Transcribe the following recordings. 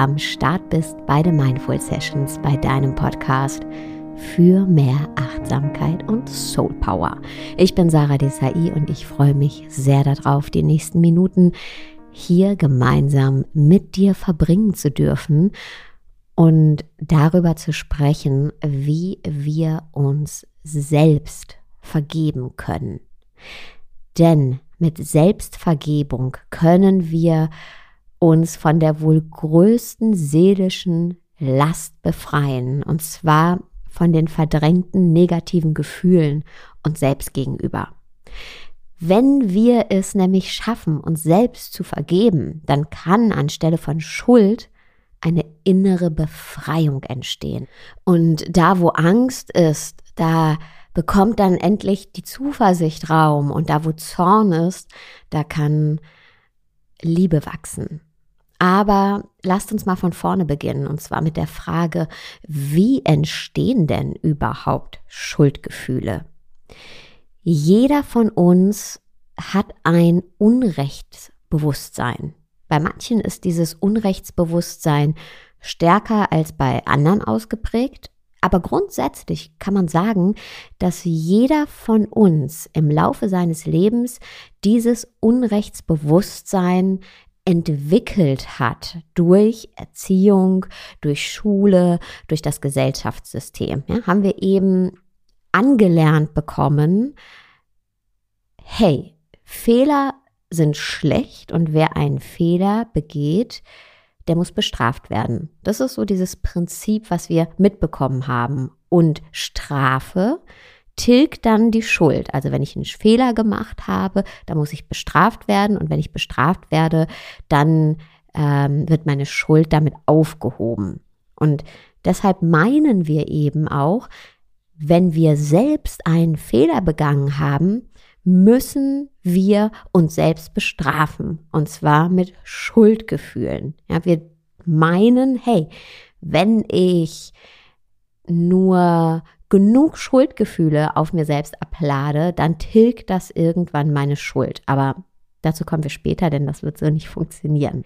am Start bist bei den Mindful Sessions, bei deinem Podcast für mehr Achtsamkeit und Soul Power. Ich bin Sarah Desai und ich freue mich sehr darauf, die nächsten Minuten hier gemeinsam mit dir verbringen zu dürfen und darüber zu sprechen, wie wir uns selbst vergeben können. Denn mit Selbstvergebung können wir uns von der wohl größten seelischen Last befreien, und zwar von den verdrängten negativen Gefühlen uns selbst gegenüber. Wenn wir es nämlich schaffen, uns selbst zu vergeben, dann kann anstelle von Schuld eine innere Befreiung entstehen. Und da, wo Angst ist, da bekommt dann endlich die Zuversicht Raum und da, wo Zorn ist, da kann Liebe wachsen. Aber lasst uns mal von vorne beginnen und zwar mit der Frage, wie entstehen denn überhaupt Schuldgefühle? Jeder von uns hat ein Unrechtsbewusstsein. Bei manchen ist dieses Unrechtsbewusstsein stärker als bei anderen ausgeprägt. Aber grundsätzlich kann man sagen, dass jeder von uns im Laufe seines Lebens dieses Unrechtsbewusstsein entwickelt hat durch Erziehung, durch Schule, durch das Gesellschaftssystem. Ja, haben wir eben angelernt bekommen, hey, Fehler sind schlecht und wer einen Fehler begeht, der muss bestraft werden. Das ist so dieses Prinzip, was wir mitbekommen haben. Und Strafe tilgt dann die Schuld. Also wenn ich einen Fehler gemacht habe, dann muss ich bestraft werden. Und wenn ich bestraft werde, dann ähm, wird meine Schuld damit aufgehoben. Und deshalb meinen wir eben auch, wenn wir selbst einen Fehler begangen haben, müssen wir uns selbst bestrafen. Und zwar mit Schuldgefühlen. Ja, wir meinen, hey, wenn ich nur genug Schuldgefühle auf mir selbst ablade, dann tilgt das irgendwann meine Schuld. Aber dazu kommen wir später, denn das wird so nicht funktionieren.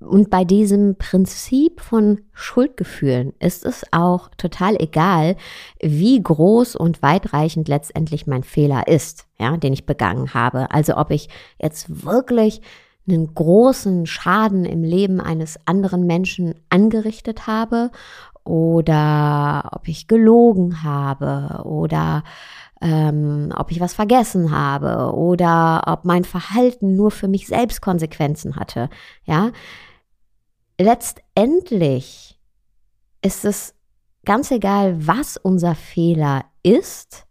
Und bei diesem Prinzip von Schuldgefühlen ist es auch total egal, wie groß und weitreichend letztendlich mein Fehler ist, ja, den ich begangen habe. Also ob ich jetzt wirklich einen großen Schaden im Leben eines anderen Menschen angerichtet habe oder ob ich gelogen habe oder ähm, ob ich was vergessen habe oder ob mein Verhalten nur für mich selbst Konsequenzen hatte. Ja, letztendlich ist es ganz egal, was unser Fehler ist.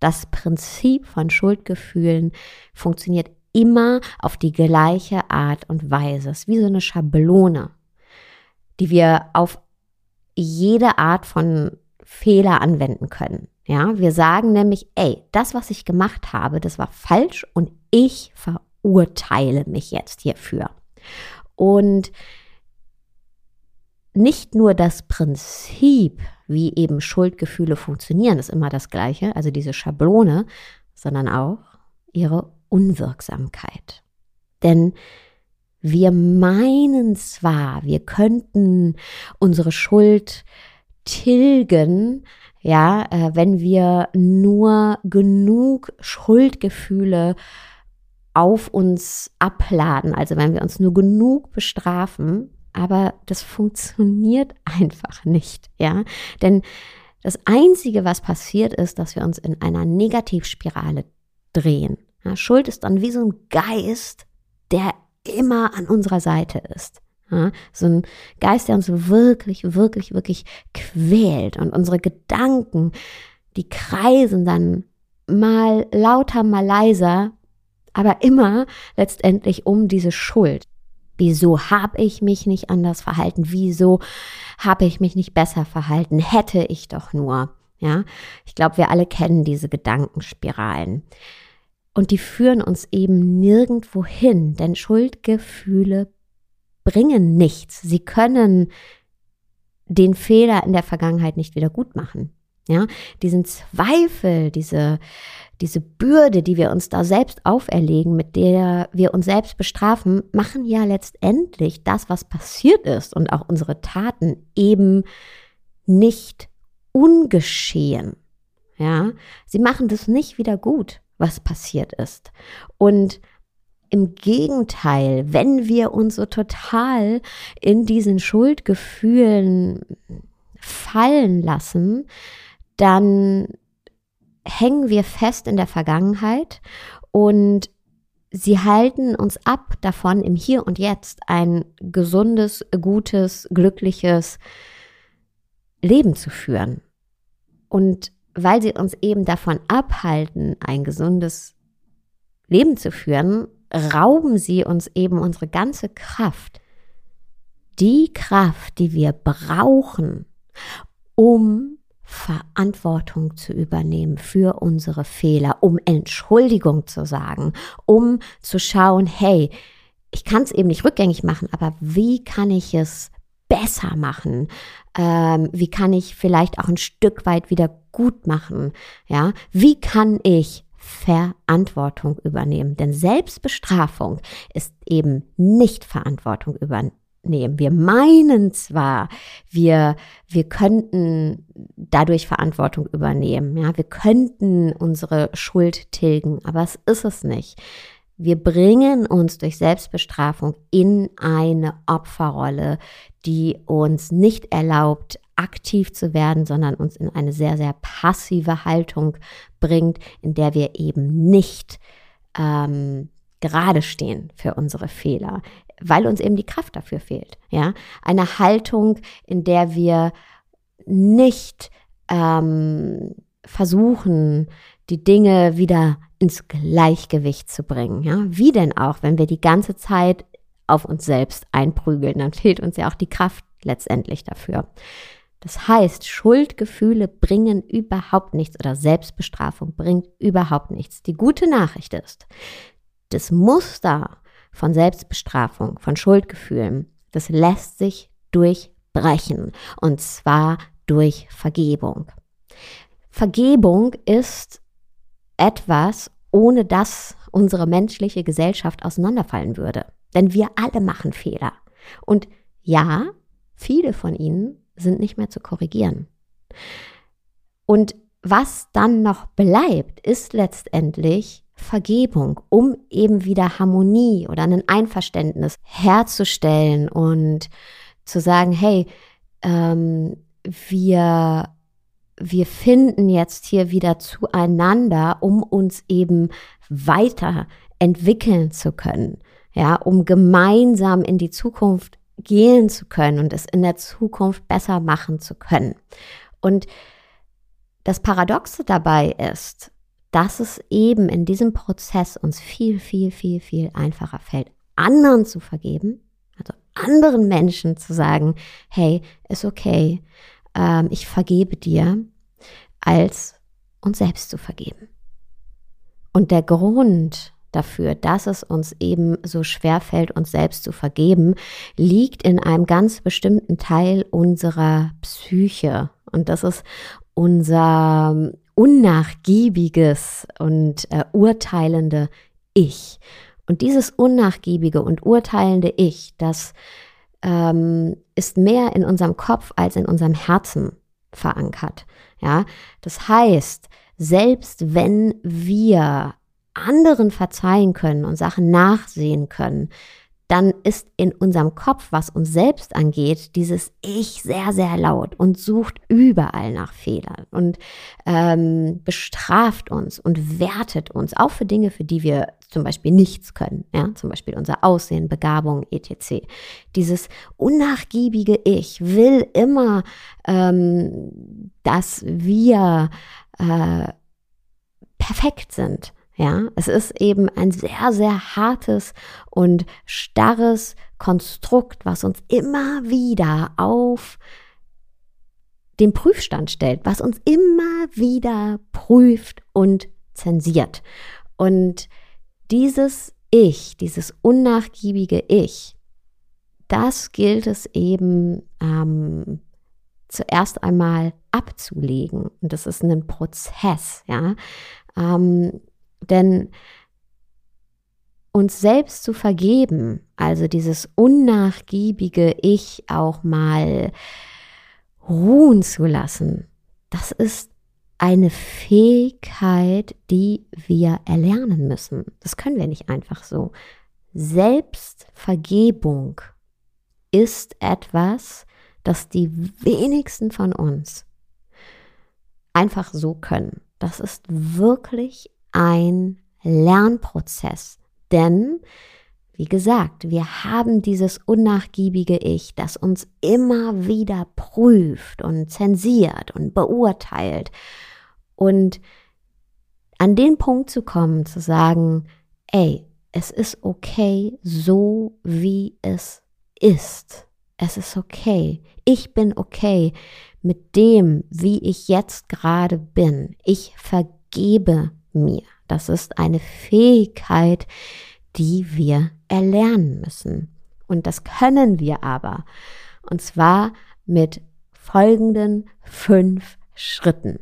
Das Prinzip von Schuldgefühlen funktioniert immer auf die gleiche Art und Weise. Es ist wie so eine Schablone, die wir auf jede Art von Fehler anwenden können. Ja, wir sagen nämlich, ey, das, was ich gemacht habe, das war falsch und ich verurteile mich jetzt hierfür. Und nicht nur das Prinzip, wie eben Schuldgefühle funktionieren, ist immer das gleiche, also diese Schablone, sondern auch ihre Unwirksamkeit. Denn wir meinen zwar, wir könnten unsere Schuld tilgen, ja, äh, wenn wir nur genug Schuldgefühle auf uns abladen, also wenn wir uns nur genug bestrafen, aber das funktioniert einfach nicht, ja, denn das einzige, was passiert ist, dass wir uns in einer Negativspirale drehen. Ja, Schuld ist dann wie so ein Geist, der immer an unserer Seite ist. Ja, so ein Geist, der uns wirklich, wirklich, wirklich quält und unsere Gedanken, die kreisen dann mal lauter, mal leiser, aber immer letztendlich um diese Schuld. Wieso habe ich mich nicht anders verhalten? Wieso habe ich mich nicht besser verhalten? Hätte ich doch nur. Ja, ich glaube, wir alle kennen diese Gedankenspiralen. Und die führen uns eben nirgendwo hin, denn Schuldgefühle bringen nichts. Sie können den Fehler in der Vergangenheit nicht wieder gut machen. Ja, diesen Zweifel, diese, diese Bürde, die wir uns da selbst auferlegen, mit der wir uns selbst bestrafen, machen ja letztendlich das, was passiert ist und auch unsere Taten eben nicht ungeschehen. Ja, sie machen das nicht wieder gut, was passiert ist. Und im Gegenteil, wenn wir uns so total in diesen Schuldgefühlen fallen lassen, dann hängen wir fest in der Vergangenheit und sie halten uns ab davon, im Hier und Jetzt ein gesundes, gutes, glückliches Leben zu führen. Und weil sie uns eben davon abhalten, ein gesundes Leben zu führen, rauben sie uns eben unsere ganze Kraft. Die Kraft, die wir brauchen, um Verantwortung zu übernehmen für unsere Fehler, um Entschuldigung zu sagen, um zu schauen, hey, ich kann es eben nicht rückgängig machen, aber wie kann ich es besser machen? Ähm, wie kann ich vielleicht auch ein Stück weit wieder gut machen? Ja, wie kann ich Verantwortung übernehmen? Denn Selbstbestrafung ist eben nicht Verantwortung übernehmen nehmen. Wir meinen zwar, wir, wir könnten dadurch Verantwortung übernehmen, ja, wir könnten unsere Schuld tilgen, aber es ist es nicht. Wir bringen uns durch Selbstbestrafung in eine Opferrolle, die uns nicht erlaubt, aktiv zu werden, sondern uns in eine sehr, sehr passive Haltung bringt, in der wir eben nicht ähm, gerade stehen für unsere Fehler, weil uns eben die Kraft dafür fehlt. Ja, eine Haltung, in der wir nicht ähm, versuchen, die Dinge wieder ins Gleichgewicht zu bringen. Ja, wie denn auch, wenn wir die ganze Zeit auf uns selbst einprügeln, dann fehlt uns ja auch die Kraft letztendlich dafür. Das heißt, Schuldgefühle bringen überhaupt nichts oder Selbstbestrafung bringt überhaupt nichts. Die gute Nachricht ist, das Muster von Selbstbestrafung, von Schuldgefühlen, das lässt sich durchbrechen und zwar durch Vergebung. Vergebung ist etwas, ohne das unsere menschliche Gesellschaft auseinanderfallen würde. Denn wir alle machen Fehler. Und ja, viele von ihnen sind nicht mehr zu korrigieren. Und was dann noch bleibt, ist letztendlich Vergebung, um eben wieder Harmonie oder ein Einverständnis herzustellen und zu sagen, hey, ähm, wir, wir finden jetzt hier wieder zueinander, um uns eben weiter entwickeln zu können, ja, um gemeinsam in die Zukunft gehen zu können und es in der Zukunft besser machen zu können. Und das Paradoxe dabei ist, dass es eben in diesem Prozess uns viel, viel, viel, viel einfacher fällt, anderen zu vergeben, also anderen Menschen zu sagen, hey, ist okay, ähm, ich vergebe dir, als uns selbst zu vergeben. Und der Grund dafür, dass es uns eben so schwer fällt, uns selbst zu vergeben, liegt in einem ganz bestimmten Teil unserer Psyche. Und das ist unser unnachgiebiges und äh, urteilende Ich. Und dieses unnachgiebige und urteilende Ich, das ähm, ist mehr in unserem Kopf als in unserem Herzen verankert. Ja, das heißt, selbst wenn wir anderen verzeihen können und Sachen nachsehen können, dann ist in unserem Kopf, was uns selbst angeht, dieses Ich sehr, sehr laut und sucht überall nach Fehlern und ähm, bestraft uns und wertet uns, auch für Dinge, für die wir zum Beispiel nichts können, ja, zum Beispiel unser Aussehen, Begabung, etc. Dieses unnachgiebige Ich will immer, ähm, dass wir äh, perfekt sind ja, es ist eben ein sehr, sehr hartes und starres Konstrukt, was uns immer wieder auf den Prüfstand stellt, was uns immer wieder prüft und zensiert. Und dieses Ich, dieses unnachgiebige Ich, das gilt es eben ähm, zuerst einmal abzulegen. Und das ist ein Prozess, ja. Ähm, denn uns selbst zu vergeben, also dieses unnachgiebige Ich auch mal ruhen zu lassen, das ist eine Fähigkeit, die wir erlernen müssen. Das können wir nicht einfach so. Selbstvergebung ist etwas, das die wenigsten von uns einfach so können. Das ist wirklich ein Lernprozess. Denn, wie gesagt, wir haben dieses unnachgiebige Ich, das uns immer wieder prüft und zensiert und beurteilt. Und an den Punkt zu kommen, zu sagen, ey, es ist okay, so wie es ist. Es ist okay. Ich bin okay mit dem, wie ich jetzt gerade bin. Ich vergebe mir. Das ist eine Fähigkeit, die wir erlernen müssen. Und das können wir aber. Und zwar mit folgenden fünf Schritten.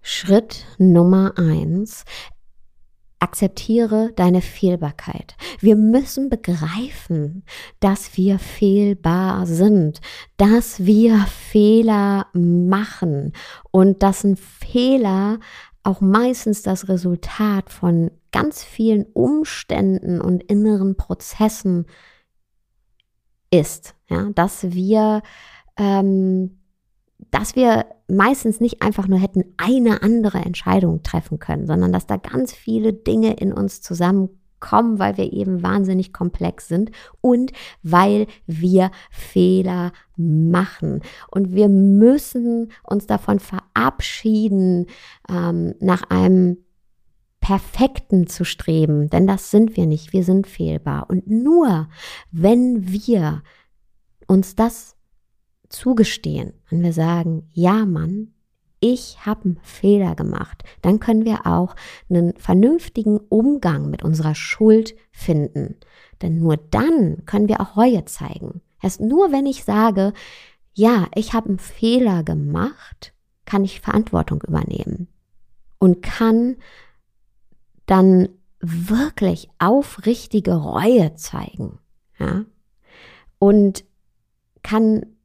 Schritt Nummer eins. Akzeptiere deine Fehlbarkeit. Wir müssen begreifen, dass wir fehlbar sind, dass wir Fehler machen und dass ein Fehler auch meistens das Resultat von ganz vielen Umständen und inneren Prozessen ist, ja, dass wir, ähm, dass wir meistens nicht einfach nur hätten eine andere Entscheidung treffen können, sondern dass da ganz viele Dinge in uns zusammenkommen kommen, weil wir eben wahnsinnig komplex sind und weil wir Fehler machen. Und wir müssen uns davon verabschieden, ähm, nach einem Perfekten zu streben, denn das sind wir nicht, wir sind fehlbar. Und nur wenn wir uns das zugestehen und wir sagen, ja Mann, ich habe einen Fehler gemacht, dann können wir auch einen vernünftigen Umgang mit unserer Schuld finden. Denn nur dann können wir auch Reue zeigen. Erst nur wenn ich sage, ja, ich habe einen Fehler gemacht, kann ich Verantwortung übernehmen und kann dann wirklich aufrichtige Reue zeigen. Ja? Und kann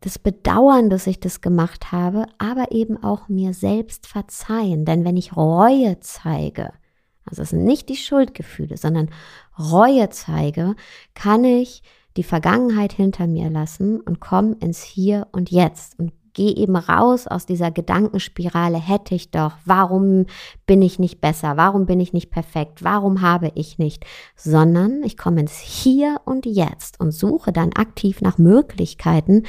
das Bedauern, dass ich das gemacht habe, aber eben auch mir selbst verzeihen. Denn wenn ich Reue zeige, also es sind nicht die Schuldgefühle, sondern Reue zeige, kann ich die Vergangenheit hinter mir lassen und komme ins Hier und Jetzt und gehe eben raus aus dieser Gedankenspirale, hätte ich doch, warum bin ich nicht besser, warum bin ich nicht perfekt, warum habe ich nicht, sondern ich komme ins Hier und Jetzt und suche dann aktiv nach Möglichkeiten,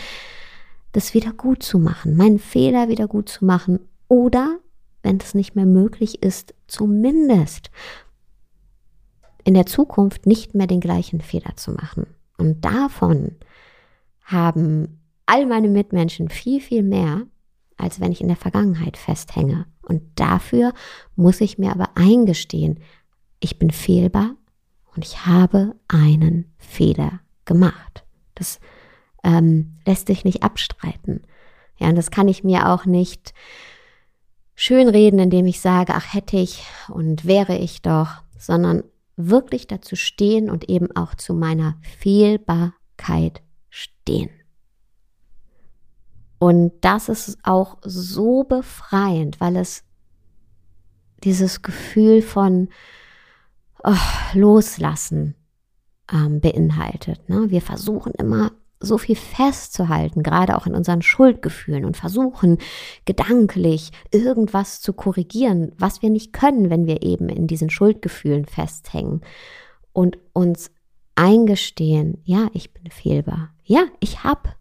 das wieder gut zu machen, meinen Fehler wieder gut zu machen oder, wenn es nicht mehr möglich ist, zumindest in der Zukunft nicht mehr den gleichen Fehler zu machen. Und davon haben all meine Mitmenschen viel, viel mehr, als wenn ich in der Vergangenheit festhänge. Und dafür muss ich mir aber eingestehen, ich bin fehlbar und ich habe einen Fehler gemacht. Das ähm, lässt sich nicht abstreiten. Ja, und das kann ich mir auch nicht schönreden, indem ich sage, ach hätte ich und wäre ich doch, sondern wirklich dazu stehen und eben auch zu meiner Fehlbarkeit stehen. Und das ist auch so befreiend, weil es dieses Gefühl von oh, Loslassen ähm, beinhaltet. Ne? Wir versuchen immer so viel festzuhalten, gerade auch in unseren Schuldgefühlen und versuchen gedanklich irgendwas zu korrigieren, was wir nicht können, wenn wir eben in diesen Schuldgefühlen festhängen und uns eingestehen, ja, ich bin fehlbar. Ja, ich habe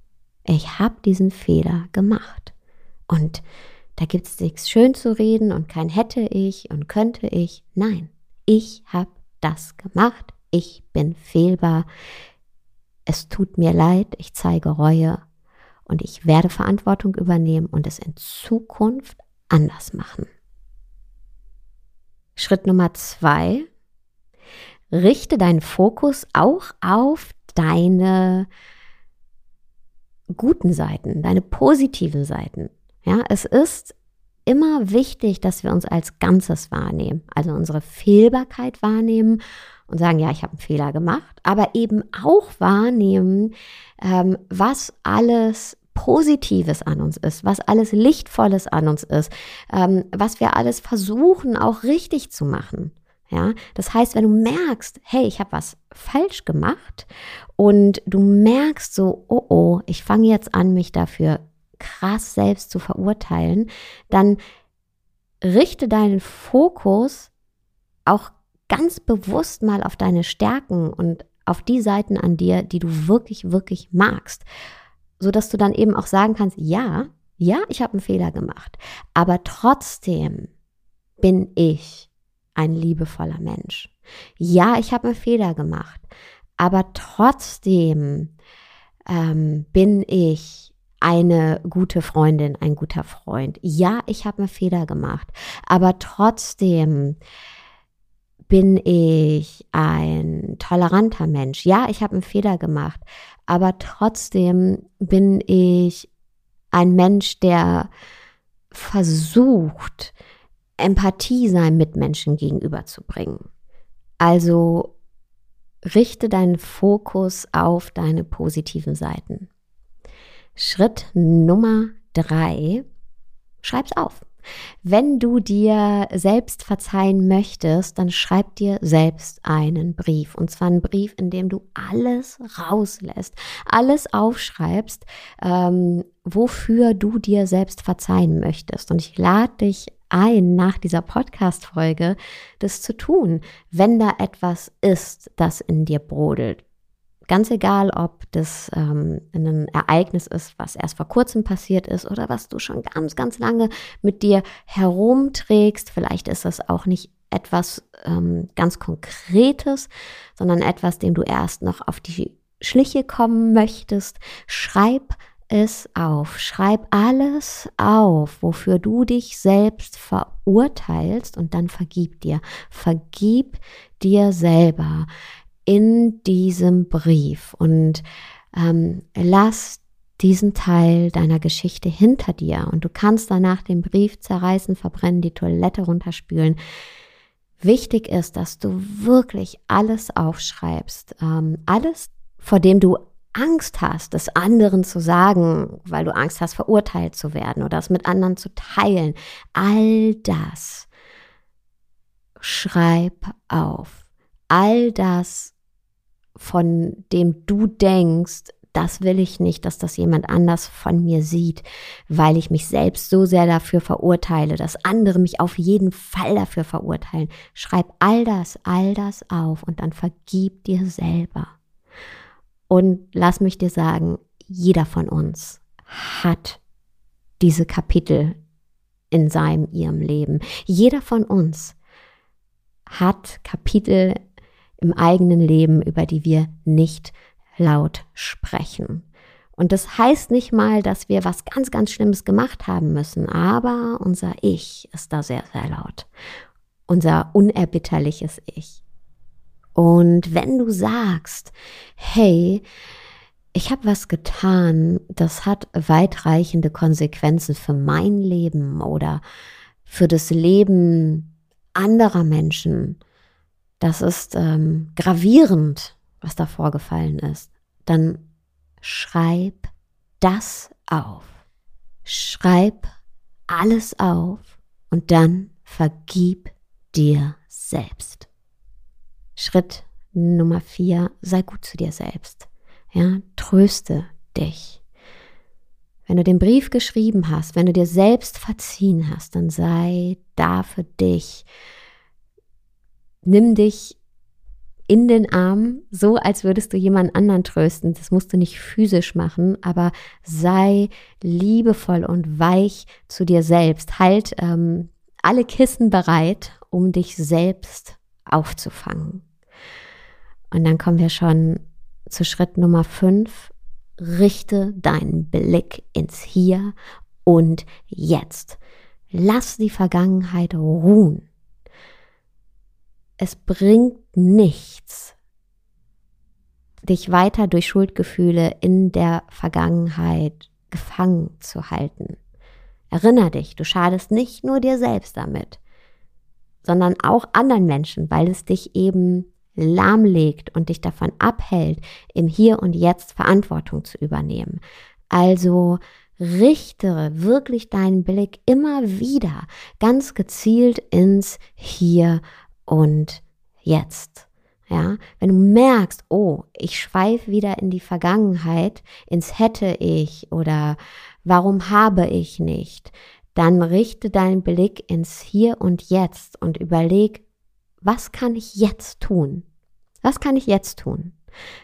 ich habe diesen Fehler gemacht. Und da gibt es nichts schön zu reden und kein hätte ich und könnte ich. Nein, ich habe das gemacht. Ich bin fehlbar es tut mir leid, ich zeige Reue und ich werde Verantwortung übernehmen und es in Zukunft anders machen. Schritt Nummer zwei, richte deinen Fokus auch auf deine guten Seiten, deine positiven Seiten. Ja, es ist immer wichtig, dass wir uns als Ganzes wahrnehmen, also unsere Fehlbarkeit wahrnehmen und sagen, ja, ich habe einen Fehler gemacht, aber eben auch wahrnehmen, ähm, was alles Positives an uns ist, was alles Lichtvolles an uns ist, ähm, was wir alles versuchen auch richtig zu machen. Ja, das heißt, wenn du merkst, hey, ich habe was falsch gemacht und du merkst so, oh oh, ich fange jetzt an, mich dafür krass selbst zu verurteilen, dann richte deinen Fokus auch ganz bewusst mal auf deine Stärken und auf die Seiten an dir, die du wirklich, wirklich magst, so dass du dann eben auch sagen kannst, ja, ja, ich habe einen Fehler gemacht, aber trotzdem bin ich ein liebevoller Mensch. Ja, ich habe einen Fehler gemacht, aber trotzdem ähm, bin ich eine gute Freundin, ein guter Freund. Ja, ich habe einen Fehler gemacht, aber trotzdem bin ich ein toleranter Mensch. Ja, ich habe einen Fehler gemacht, aber trotzdem bin ich ein Mensch, der versucht, Empathie seinem Mitmenschen gegenüberzubringen. Also richte deinen Fokus auf deine positiven Seiten. Schritt Nummer drei, schreib's auf. Wenn du dir selbst verzeihen möchtest, dann schreib dir selbst einen Brief. Und zwar einen Brief, in dem du alles rauslässt, alles aufschreibst, ähm, wofür du dir selbst verzeihen möchtest. Und ich lade dich ein, nach dieser Podcast-Folge das zu tun, wenn da etwas ist, das in dir brodelt. Ganz egal, ob das ähm, ein Ereignis ist, was erst vor kurzem passiert ist oder was du schon ganz, ganz lange mit dir herumträgst. Vielleicht ist das auch nicht etwas ähm, ganz Konkretes, sondern etwas, dem du erst noch auf die Schliche kommen möchtest. Schreib es auf. Schreib alles auf, wofür du dich selbst verurteilst und dann vergib dir. Vergib dir selber in diesem Brief und ähm, lass diesen Teil deiner Geschichte hinter dir und du kannst danach den Brief zerreißen, verbrennen, die Toilette runterspülen. Wichtig ist, dass du wirklich alles aufschreibst, ähm, alles, vor dem du Angst hast, es anderen zu sagen, weil du Angst hast, verurteilt zu werden oder es mit anderen zu teilen, all das schreib auf. All das, von dem du denkst, das will ich nicht, dass das jemand anders von mir sieht, weil ich mich selbst so sehr dafür verurteile, dass andere mich auf jeden Fall dafür verurteilen. Schreib all das, all das auf und dann vergib dir selber. Und lass mich dir sagen, jeder von uns hat diese Kapitel in seinem, ihrem Leben. Jeder von uns hat Kapitel im eigenen Leben, über die wir nicht laut sprechen. Und das heißt nicht mal, dass wir was ganz, ganz Schlimmes gemacht haben müssen, aber unser Ich ist da sehr, sehr laut. Unser unerbitterliches Ich. Und wenn du sagst, hey, ich habe was getan, das hat weitreichende Konsequenzen für mein Leben oder für das Leben anderer Menschen, das ist ähm, gravierend, was da vorgefallen ist, dann schreib das auf. Schreib alles auf und dann vergib dir selbst. Schritt Nummer vier, sei gut zu dir selbst. Ja, tröste dich. Wenn du den Brief geschrieben hast, wenn du dir selbst verziehen hast, dann sei da für dich. Nimm dich in den Arm, so als würdest du jemand anderen trösten. Das musst du nicht physisch machen, aber sei liebevoll und weich zu dir selbst. Halt ähm, alle Kissen bereit, um dich selbst aufzufangen. Und dann kommen wir schon zu Schritt Nummer fünf. Richte deinen Blick ins Hier und Jetzt. Lass die Vergangenheit ruhen. Es bringt nichts, dich weiter durch Schuldgefühle in der Vergangenheit gefangen zu halten. Erinner dich, du schadest nicht nur dir selbst damit, sondern auch anderen Menschen, weil es dich eben lahmlegt und dich davon abhält, im Hier und Jetzt Verantwortung zu übernehmen. Also richte wirklich deinen Blick immer wieder ganz gezielt ins Hier und Jetzt. Ja, wenn du merkst, oh, ich schweife wieder in die Vergangenheit, ins hätte ich oder warum habe ich nicht, dann richte deinen Blick ins Hier und Jetzt und überleg, was kann ich jetzt tun? Was kann ich jetzt tun?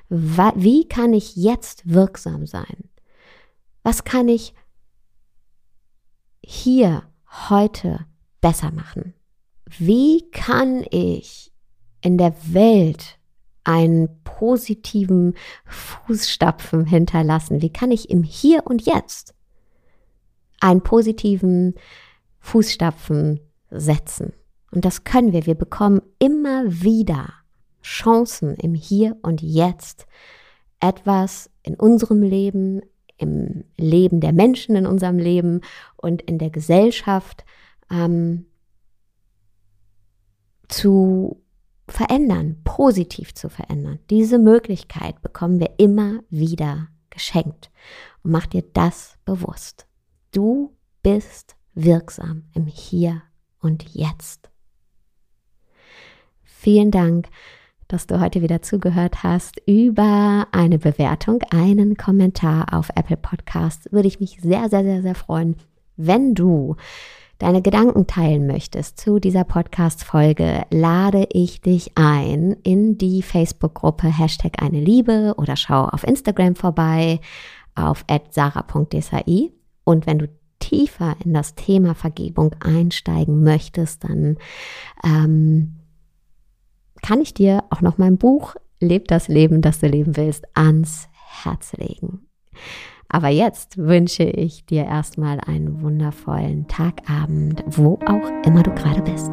Wie kann ich jetzt wirksam sein? Was kann ich hier heute besser machen? Wie kann ich in der Welt einen positiven Fußstapfen hinterlassen? Wie kann ich im Hier und Jetzt einen positiven Fußstapfen setzen? Und das können wir. Wir bekommen immer wieder Chancen im Hier und Jetzt etwas in unserem Leben, im Leben der Menschen in unserem Leben und in der Gesellschaft ähm, zu verändern, positiv zu verändern. Diese Möglichkeit bekommen wir immer wieder geschenkt. Und mach dir das bewusst. Du bist wirksam im Hier und Jetzt. Vielen Dank dass du heute wieder zugehört hast. Über eine Bewertung, einen Kommentar auf Apple Podcasts würde ich mich sehr, sehr, sehr, sehr freuen, wenn du deine Gedanken teilen möchtest zu dieser Podcast-Folge, lade ich dich ein in die Facebook-Gruppe Hashtag eine Liebe oder schau auf Instagram vorbei auf sarah.desai. Und wenn du tiefer in das Thema Vergebung einsteigen möchtest, dann ähm, kann ich dir auch noch mein Buch Leb das Leben, das du leben willst, ans Herz legen. Aber jetzt wünsche ich dir erstmal einen wundervollen Tagabend, wo auch immer du gerade bist.